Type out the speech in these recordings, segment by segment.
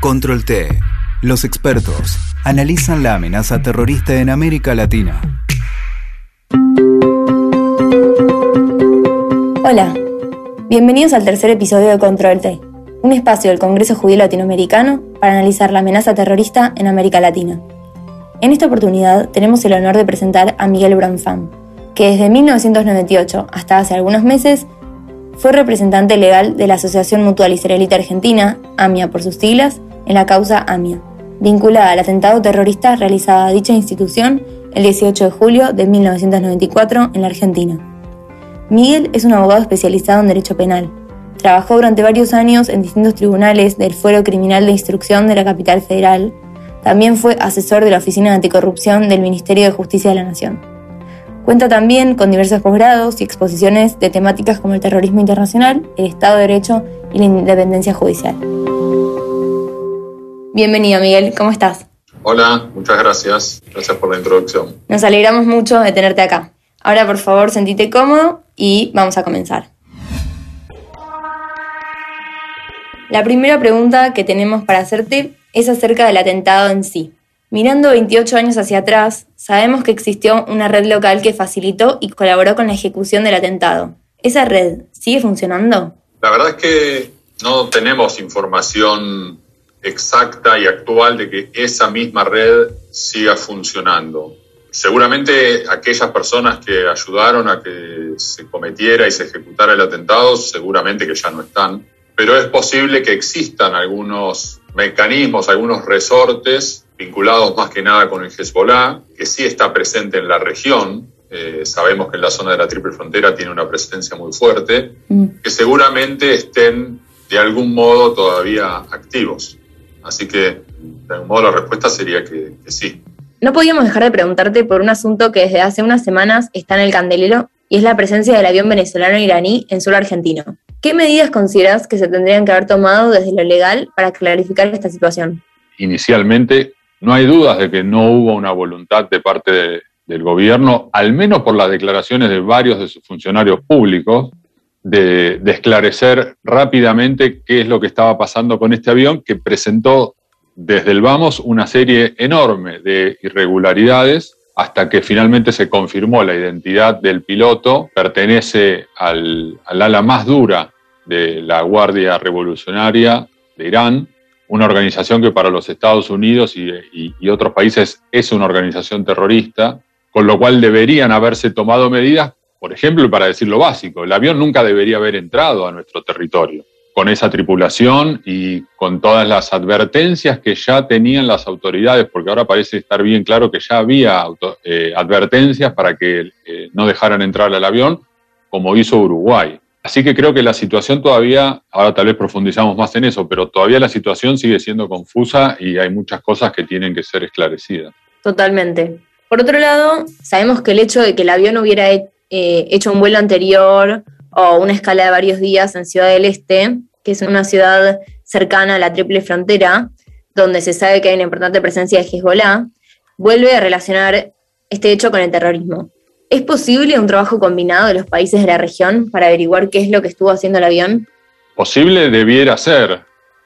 Control T. Los expertos analizan la amenaza terrorista en América Latina. Hola, bienvenidos al tercer episodio de Control T, un espacio del Congreso Judío Latinoamericano para analizar la amenaza terrorista en América Latina. En esta oportunidad tenemos el honor de presentar a Miguel Branfam, que desde 1998 hasta hace algunos meses fue representante legal de la Asociación Mutual Israelita Argentina, AMIA por sus siglas, en la causa AMIA, vinculada al atentado terrorista realizado a dicha institución el 18 de julio de 1994 en la Argentina. Miguel es un abogado especializado en Derecho Penal. Trabajó durante varios años en distintos tribunales del Fuero Criminal de Instrucción de la Capital Federal. También fue asesor de la Oficina de Anticorrupción del Ministerio de Justicia de la Nación. Cuenta también con diversos posgrados y exposiciones de temáticas como el terrorismo internacional, el Estado de Derecho y la independencia judicial. Bienvenido, Miguel, ¿cómo estás? Hola, muchas gracias. Gracias por la introducción. Nos alegramos mucho de tenerte acá. Ahora, por favor, sentite cómodo y vamos a comenzar. La primera pregunta que tenemos para hacerte es acerca del atentado en sí. Mirando 28 años hacia atrás, sabemos que existió una red local que facilitó y colaboró con la ejecución del atentado. ¿Esa red sigue funcionando? La verdad es que no tenemos información exacta y actual de que esa misma red siga funcionando. Seguramente aquellas personas que ayudaron a que se cometiera y se ejecutara el atentado, seguramente que ya no están, pero es posible que existan algunos mecanismos, algunos resortes vinculados más que nada con el Hezbollah, que sí está presente en la región. Eh, sabemos que en la zona de la Triple Frontera tiene una presencia muy fuerte, mm. que seguramente estén de algún modo todavía activos. Así que, de algún modo, la respuesta sería que, que sí. No podíamos dejar de preguntarte por un asunto que desde hace unas semanas está en el candelero y es la presencia del avión venezolano-iraní en suelo argentino. ¿Qué medidas consideras que se tendrían que haber tomado desde lo legal para clarificar esta situación? Inicialmente, no hay dudas de que no hubo una voluntad de parte del gobierno, al menos por las declaraciones de varios de sus funcionarios públicos, de, esclarecer rápidamente qué es lo que estaba pasando con este avión que presentó desde el vamos una serie enorme de irregularidades hasta que finalmente se confirmó la identidad del piloto, pertenece al, ala más dura de la Guardia Revolucionaria de Irán, una organización que para los Estados Unidos y, otros países es una organización terrorista, con lo cual deberían haberse tomado medidas, por ejemplo, para decir lo básico, el avión nunca debería haber entrado a nuestro territorio con esa tripulación y con todas las advertencias que ya tenían las autoridades, porque ahora parece estar bien claro que ya había eh, advertencias para que eh, no dejaran entrar al avión, como hizo Uruguay. Así que creo que la situación todavía, ahora tal vez profundizamos más en eso, pero todavía la situación sigue siendo confusa y hay muchas cosas que tienen que ser esclarecidas. Totalmente. Por otro lado, sabemos que el hecho de que el avión hubiera eh, hecho un vuelo anterior o una escala de varios días en Ciudad del Este, que es una ciudad cercana a la triple frontera, donde se sabe que hay una importante presencia de Hezbollah, vuelve a relacionar este hecho con el terrorismo. ¿Es posible un trabajo combinado de los países de la región para averiguar qué es lo que estuvo haciendo el avión? Posible debiera ser,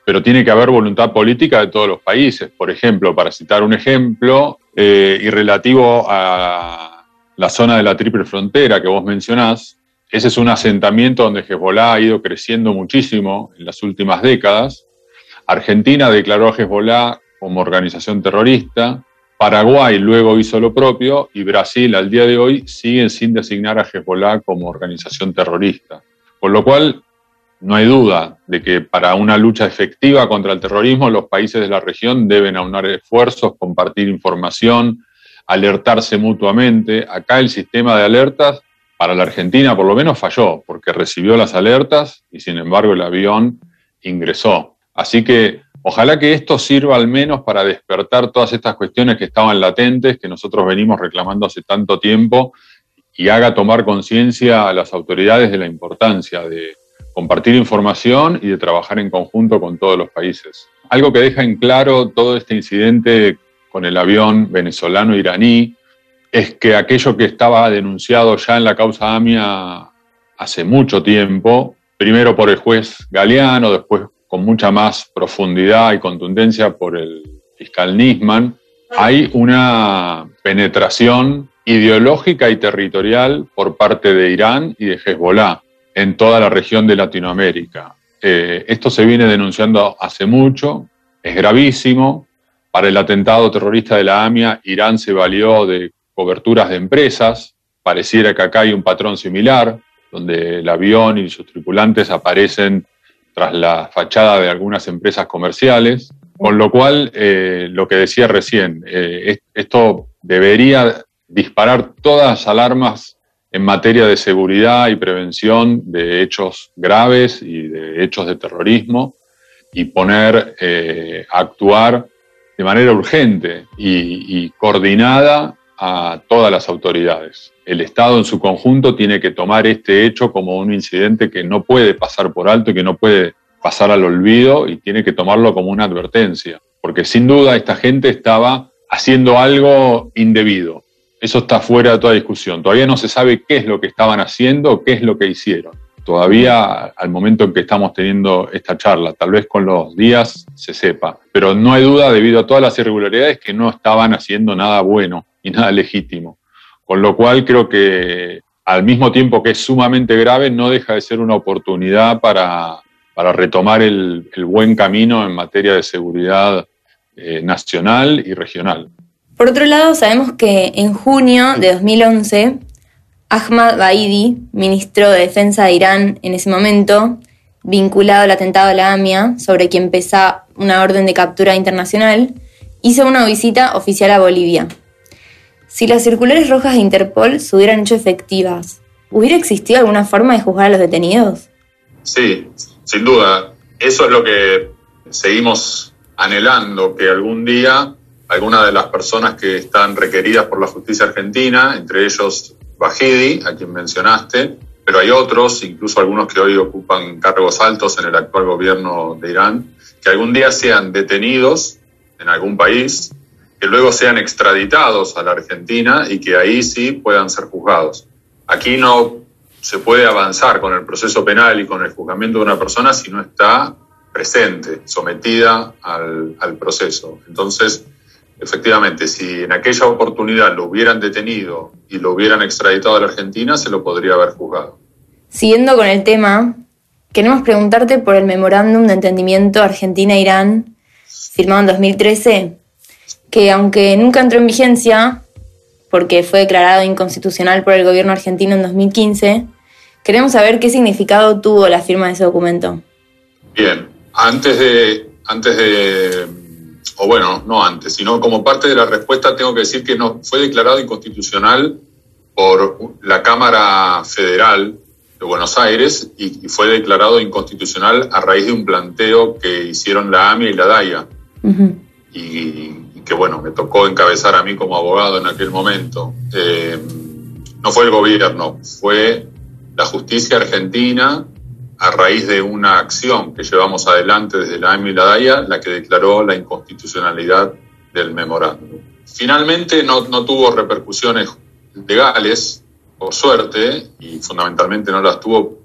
pero tiene que haber voluntad política de todos los países. Por ejemplo, para citar un ejemplo, eh, y relativo a la zona de la triple frontera que vos mencionás, ese es un asentamiento donde Hezbollah ha ido creciendo muchísimo en las últimas décadas. Argentina declaró a Hezbollah como organización terrorista, Paraguay luego hizo lo propio y Brasil al día de hoy siguen sin designar a Hezbollah como organización terrorista. Por lo cual, no hay duda de que para una lucha efectiva contra el terrorismo los países de la región deben aunar esfuerzos, compartir información, alertarse mutuamente. Acá el sistema de alertas para la Argentina por lo menos falló, porque recibió las alertas y sin embargo el avión ingresó. Así que Ojalá que esto sirva al menos para despertar todas estas cuestiones que estaban latentes, que nosotros venimos reclamando hace tanto tiempo, y haga tomar conciencia a las autoridades de la importancia de compartir información y de trabajar en conjunto con todos los países. Algo que deja en claro todo este incidente con el avión venezolano-iraní es que aquello que estaba denunciado ya en la causa AMIA hace mucho tiempo, primero por el juez Galeano, después con mucha más profundidad y contundencia por el fiscal Nisman, hay una penetración ideológica y territorial por parte de Irán y de Hezbollah en toda la región de Latinoamérica. Eh, esto se viene denunciando hace mucho, es gravísimo. Para el atentado terrorista de la AMIA, Irán se valió de coberturas de empresas. Pareciera que acá hay un patrón similar, donde el avión y sus tripulantes aparecen tras la fachada de algunas empresas comerciales. Con lo cual, eh, lo que decía recién, eh, esto debería disparar todas las alarmas en materia de seguridad y prevención de hechos graves y de hechos de terrorismo y poner eh, a actuar de manera urgente y, coordinada a todas las autoridades. El Estado en su conjunto tiene que tomar este hecho como un incidente que no puede pasar por alto y que no puede pasar al olvido y tiene que tomarlo como una advertencia, porque sin duda esta gente estaba haciendo algo indebido. Eso está fuera de toda discusión. Todavía no se sabe qué es lo que estaban haciendo, qué es lo que hicieron. Todavía al momento en que estamos teniendo esta charla, tal vez con los días se sepa, pero no hay duda debido a todas las irregularidades que no estaban haciendo nada bueno y nada legítimo. Con lo cual creo que al mismo tiempo que es sumamente grave, no deja de ser una oportunidad para, para retomar el, buen camino en materia de seguridad eh, nacional y regional. Por otro lado, sabemos que en junio de 2011, Ahmad Baidi, ministro de Defensa de Irán en ese momento, vinculado al atentado a la AMIA, sobre quien pesa una orden de captura internacional, hizo una visita oficial a Bolivia. Si las circulares rojas de Interpol se hubieran hecho efectivas, ¿hubiera existido alguna forma de juzgar a los detenidos? Sí, sin duda. Eso es lo que seguimos anhelando, que algún día algunas de las personas que están requeridas por la justicia argentina, entre ellos Bajidi, a quien mencionaste, pero hay otros, incluso algunos que hoy ocupan cargos altos en el actual gobierno de Irán, que algún día sean detenidos en algún país, que luego sean extraditados a la Argentina y que ahí sí puedan ser juzgados. Aquí no se puede avanzar con el proceso penal y con el juzgamiento de una persona si no está presente, sometida al proceso. Entonces, efectivamente, si en aquella oportunidad lo hubieran detenido y lo hubieran extraditado a la Argentina, se lo podría haber juzgado. Siguiendo con el tema, queremos preguntarte por el memorándum de entendimiento Argentina-Irán, firmado en 2013, que aunque nunca entró en vigencia, porque fue declarado inconstitucional por el gobierno argentino en 2015, queremos saber qué significado tuvo la firma de ese documento. Bien, antes de, antes de o bueno, no antes, sino como parte de la respuesta tengo que decir que no, fue declarado inconstitucional por la Cámara Federal de Buenos Aires y, fue declarado inconstitucional a raíz de un planteo que hicieron la AMIA y la DAIA. y, que bueno, me tocó encabezar a mí como abogado en aquel momento. Eh, no fue el gobierno, fue la justicia argentina a raíz de una acción que llevamos adelante desde la AMI y la DAIA, la que declaró la inconstitucionalidad del memorándum. Finalmente no, no tuvo repercusiones legales, por suerte, y fundamentalmente no las tuvo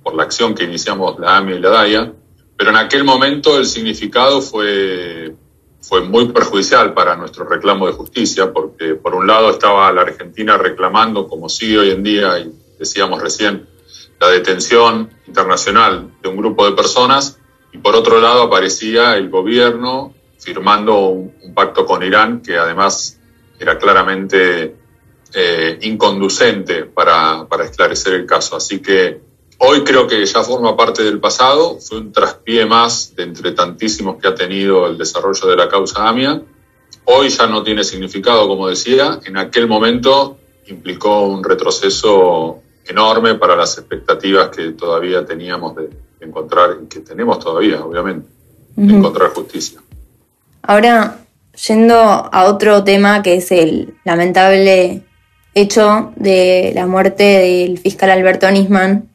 por la acción que iniciamos la AMI y la DAIA, pero en aquel momento el significado fue, fue muy perjudicial para nuestro reclamo de justicia, porque por un lado estaba la Argentina reclamando, como sigue hoy en día, y decíamos recién, la detención internacional de un grupo de personas y por otro lado aparecía el gobierno firmando un, pacto con Irán que además era claramente eh, inconducente para, para, esclarecer el caso. Así que hoy creo que ya forma parte del pasado, fue un traspié más de entre tantísimos que ha tenido el desarrollo de la causa AMIA. Hoy ya no tiene significado, como decía, en aquel momento implicó un retroceso enorme para las expectativas que todavía teníamos de, encontrar, y que tenemos todavía, obviamente, de encontrar justicia. Ahora, yendo a otro tema que es el lamentable hecho de la muerte del fiscal Alberto Nisman,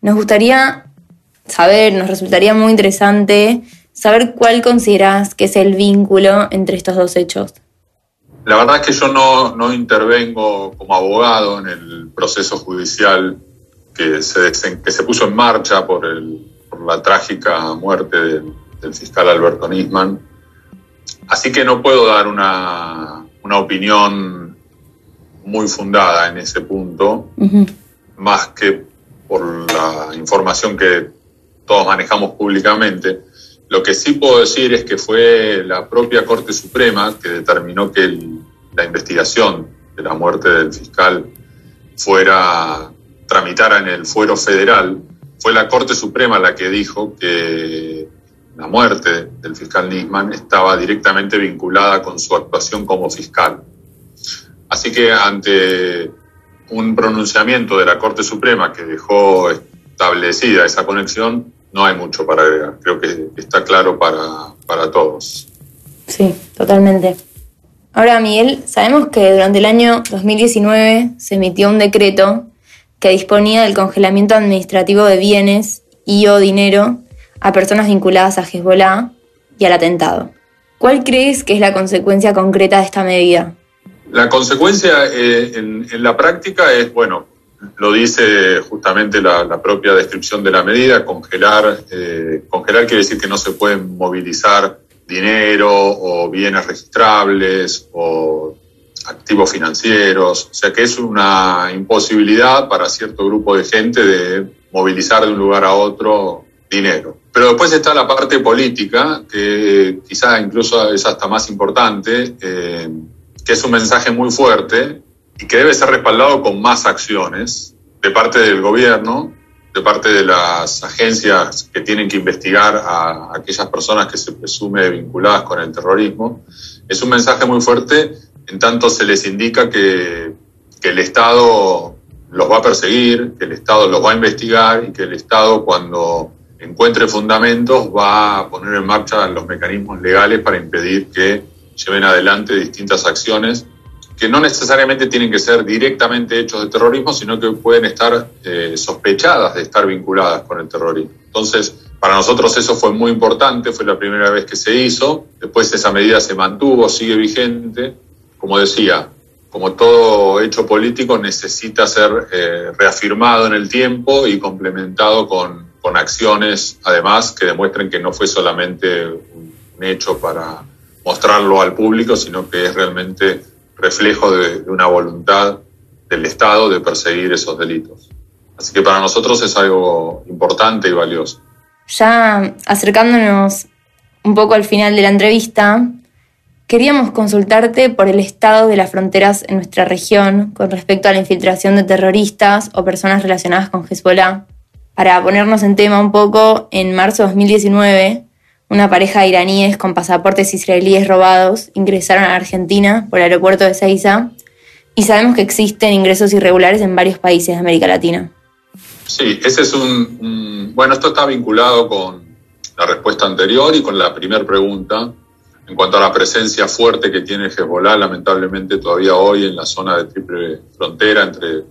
nos gustaría saber, nos resultaría muy interesante saber cuál consideras que es el vínculo entre estos dos hechos. La verdad es que yo no, no intervengo como abogado en el proceso judicial que se, que se puso en marcha por, el, por por la trágica muerte del, fiscal Alberto Nisman. Así que no puedo dar una, opinión muy fundada en ese punto, más que por la información que todos manejamos públicamente. Lo que sí puedo decir es que fue la propia Corte Suprema que determinó que la investigación de la muerte del fiscal fuera tramitara en el fuero federal, fue la Corte Suprema la que dijo que la muerte del fiscal Nisman estaba directamente vinculada con su actuación como fiscal. Así que ante un pronunciamiento de la Corte Suprema que dejó establecida esa conexión, no hay mucho para agregar. Creo que está claro para, para todos. Sí, totalmente. Ahora, Miguel, sabemos que durante el año 2019 se emitió un decreto que disponía del congelamiento administrativo de bienes y o dinero a personas vinculadas a Hezbollah y al atentado. ¿Cuál crees que es la consecuencia concreta de esta medida? La consecuencia eh, en, la práctica es, bueno, lo dice justamente la, propia descripción de la medida, congelar, eh, congelar quiere decir que no se pueden movilizar dinero o bienes registrables o activos financieros, o sea que es una imposibilidad para cierto grupo de gente de movilizar de un lugar a otro dinero. Pero después está la parte política, que quizás incluso es hasta más importante, eh, que es un mensaje muy fuerte y que debe ser respaldado con más acciones de parte del gobierno, de parte de las agencias que tienen que investigar a aquellas personas que se presume vinculadas con el terrorismo. Es un mensaje muy fuerte en tanto se les indica que, el Estado los va a perseguir, que el Estado los va a investigar y que el Estado cuando encuentre fundamentos va a poner en marcha los mecanismos legales para impedir que lleven adelante distintas acciones que no necesariamente tienen que ser directamente hechos de terrorismo, sino que pueden estar eh, sospechadas de estar vinculadas con el terrorismo. Entonces, para nosotros eso fue muy importante, fue la primera vez que se hizo, después esa medida se mantuvo, sigue vigente, como decía, como todo hecho político, necesita ser eh, reafirmado en el tiempo y complementado con, acciones, además, que demuestren que no fue solamente un, hecho para mostrarlo al público, sino que es realmente reflejo de, una voluntad del Estado de perseguir esos delitos. Así que para nosotros es algo importante y valioso. Ya acercándonos un poco al final de la entrevista, Queríamos consultarte por el estado de las fronteras en nuestra región con respecto a la infiltración de terroristas o personas relacionadas con Hezbollah. Para ponernos en tema un poco, en marzo de 2019, una pareja de iraníes con pasaportes israelíes robados ingresaron a Argentina por el aeropuerto de Ceiza y sabemos que existen ingresos irregulares en varios países de América Latina. Sí, ese es un, bueno, esto está vinculado con la respuesta anterior y con la primera pregunta en cuanto a la presencia fuerte que tiene Hezbollah, lamentablemente todavía hoy en la zona de triple frontera entre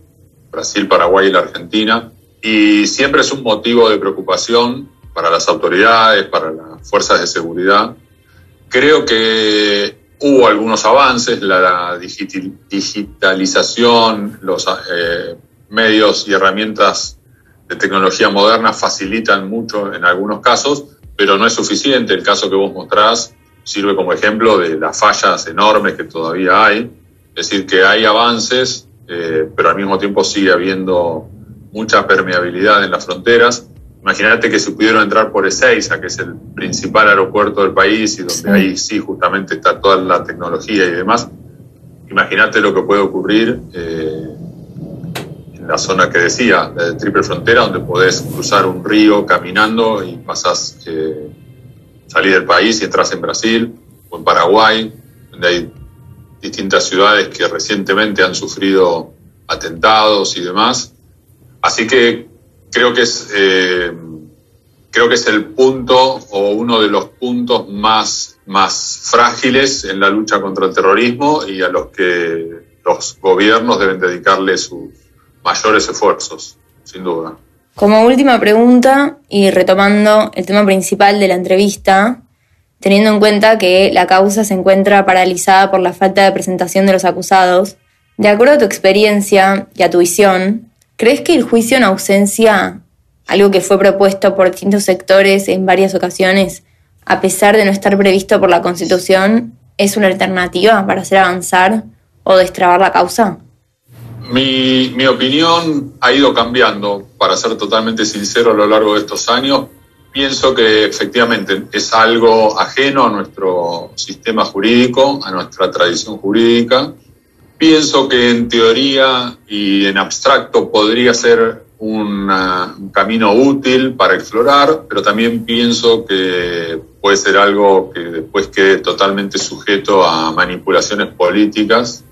Brasil, Paraguay y la Argentina. Y siempre es un motivo de preocupación para las autoridades, para las fuerzas de seguridad. Creo que hubo algunos avances, la digitalización, los eh, medios y herramientas de tecnología moderna facilitan mucho en algunos casos, pero no es suficiente. El caso que vos mostrás sirve como ejemplo de las fallas enormes que todavía hay. Es decir, que hay avances, eh, pero al mismo tiempo sigue habiendo mucha permeabilidad en las fronteras. Imagínate que se pudieron entrar por Ezeiza, que es el principal aeropuerto del país y donde ahí sí justamente está toda la tecnología y demás. Imagínate lo que puede ocurrir eh, en la zona que decía, de triple frontera, donde podés cruzar un río caminando y pasás eh, salir del país y entras en Brasil o en Paraguay, donde hay distintas ciudades que recientemente han sufrido atentados y demás. Así que creo que es, eh, creo que es el punto o uno de los puntos más, más frágiles en la lucha contra el terrorismo y a los que los gobiernos deben dedicarle sus mayores esfuerzos, sin duda. Como última pregunta, y retomando el tema principal de la entrevista, teniendo en cuenta que la causa se encuentra paralizada por la falta de presentación de los acusados, de acuerdo a tu experiencia y a tu visión, ¿crees que el juicio en ausencia algo que fue propuesto por distintos sectores en varias ocasiones, a pesar de no estar previsto por la Constitución, es una alternativa para hacer avanzar o destrabar la causa? Mi, opinión ha ido cambiando, para ser totalmente sincero, a lo largo de estos años. Pienso que efectivamente es algo ajeno a nuestro sistema jurídico, a nuestra tradición jurídica. Pienso que en teoría y en abstracto podría ser un camino útil para explorar, pero también pienso que puede ser algo que después quede totalmente sujeto a manipulaciones políticas.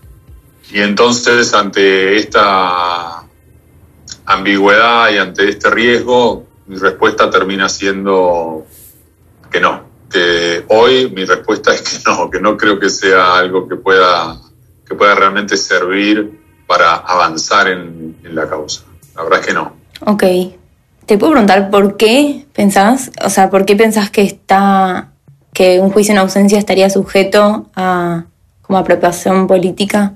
Y entonces ante esta ambigüedad y ante este riesgo, mi respuesta termina siendo que no, que hoy mi respuesta es que no, que no creo que sea algo que pueda, que pueda realmente servir para avanzar en, en la causa. La verdad es que no. Ok. ¿Te puedo preguntar por qué pensás, o sea, por qué pensás que está, que un juicio en ausencia estaría sujeto a como apropiación política?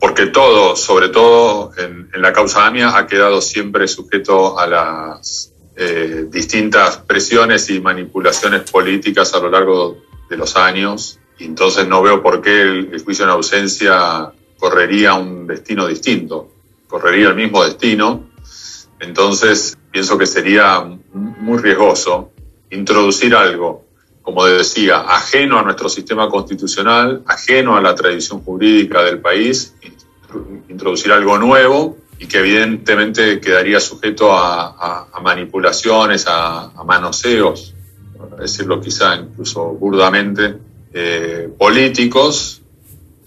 Porque todo, sobre todo en, en la causa AMIA, ha quedado siempre sujeto a las eh, distintas presiones y manipulaciones políticas a lo largo de los años. Y entonces no veo por qué el, juicio en ausencia correría un destino distinto. Correría el mismo destino. Entonces pienso que sería muy riesgoso introducir algo, como decía, ajeno a nuestro sistema constitucional, ajeno a la tradición jurídica del país, introducir algo nuevo y que evidentemente quedaría sujeto a, a, manipulaciones, a, manoseos, decirlo quizá incluso burdamente, eh, políticos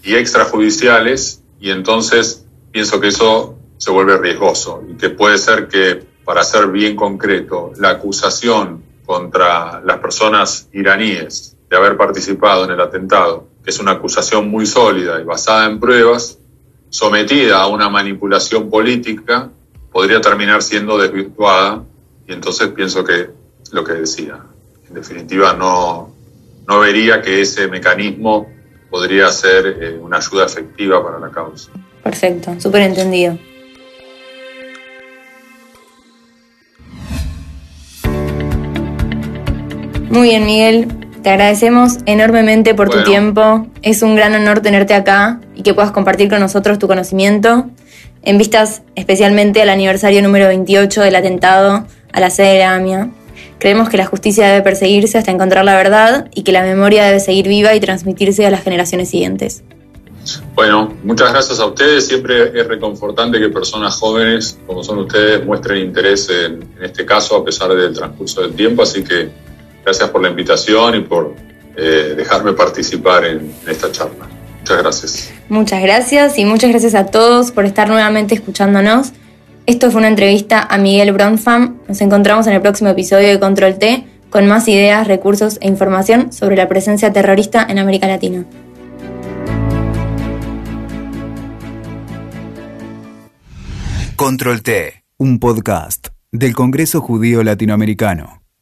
y extrajudiciales, y entonces pienso que eso se vuelve riesgoso y que puede ser que, para ser bien concreto, la acusación contra las personas iraníes de haber participado en el atentado, que es una acusación muy sólida y basada en pruebas, sometida a una manipulación política, podría terminar siendo desvirtuada y entonces pienso que lo que decía, en definitiva no, no vería que ese mecanismo podría ser eh, una ayuda efectiva para la causa. Perfecto, súper entendido. Muy bien, Miguel. Te agradecemos enormemente por bueno. tu tiempo. Es un gran honor tenerte acá y que puedas compartir con nosotros tu conocimiento en vistas especialmente al aniversario número 28 del atentado a la sede de la AMIA. Creemos que la justicia debe perseguirse hasta encontrar la verdad y que la memoria debe seguir viva y transmitirse a las generaciones siguientes. Bueno, muchas gracias a ustedes. Siempre es reconfortante que personas jóvenes como son ustedes muestren interés en, en este caso a pesar del transcurso del tiempo. Así que gracias por la invitación y por eh, dejarme participar en, en, esta charla. Muchas gracias. Muchas gracias y muchas gracias a todos por estar nuevamente escuchándonos. Esto fue una entrevista a Miguel Bronfam. Nos encontramos en el próximo episodio de Control T con más ideas, recursos e información sobre la presencia terrorista en América Latina. Control T, un podcast del Congreso Judío Latinoamericano.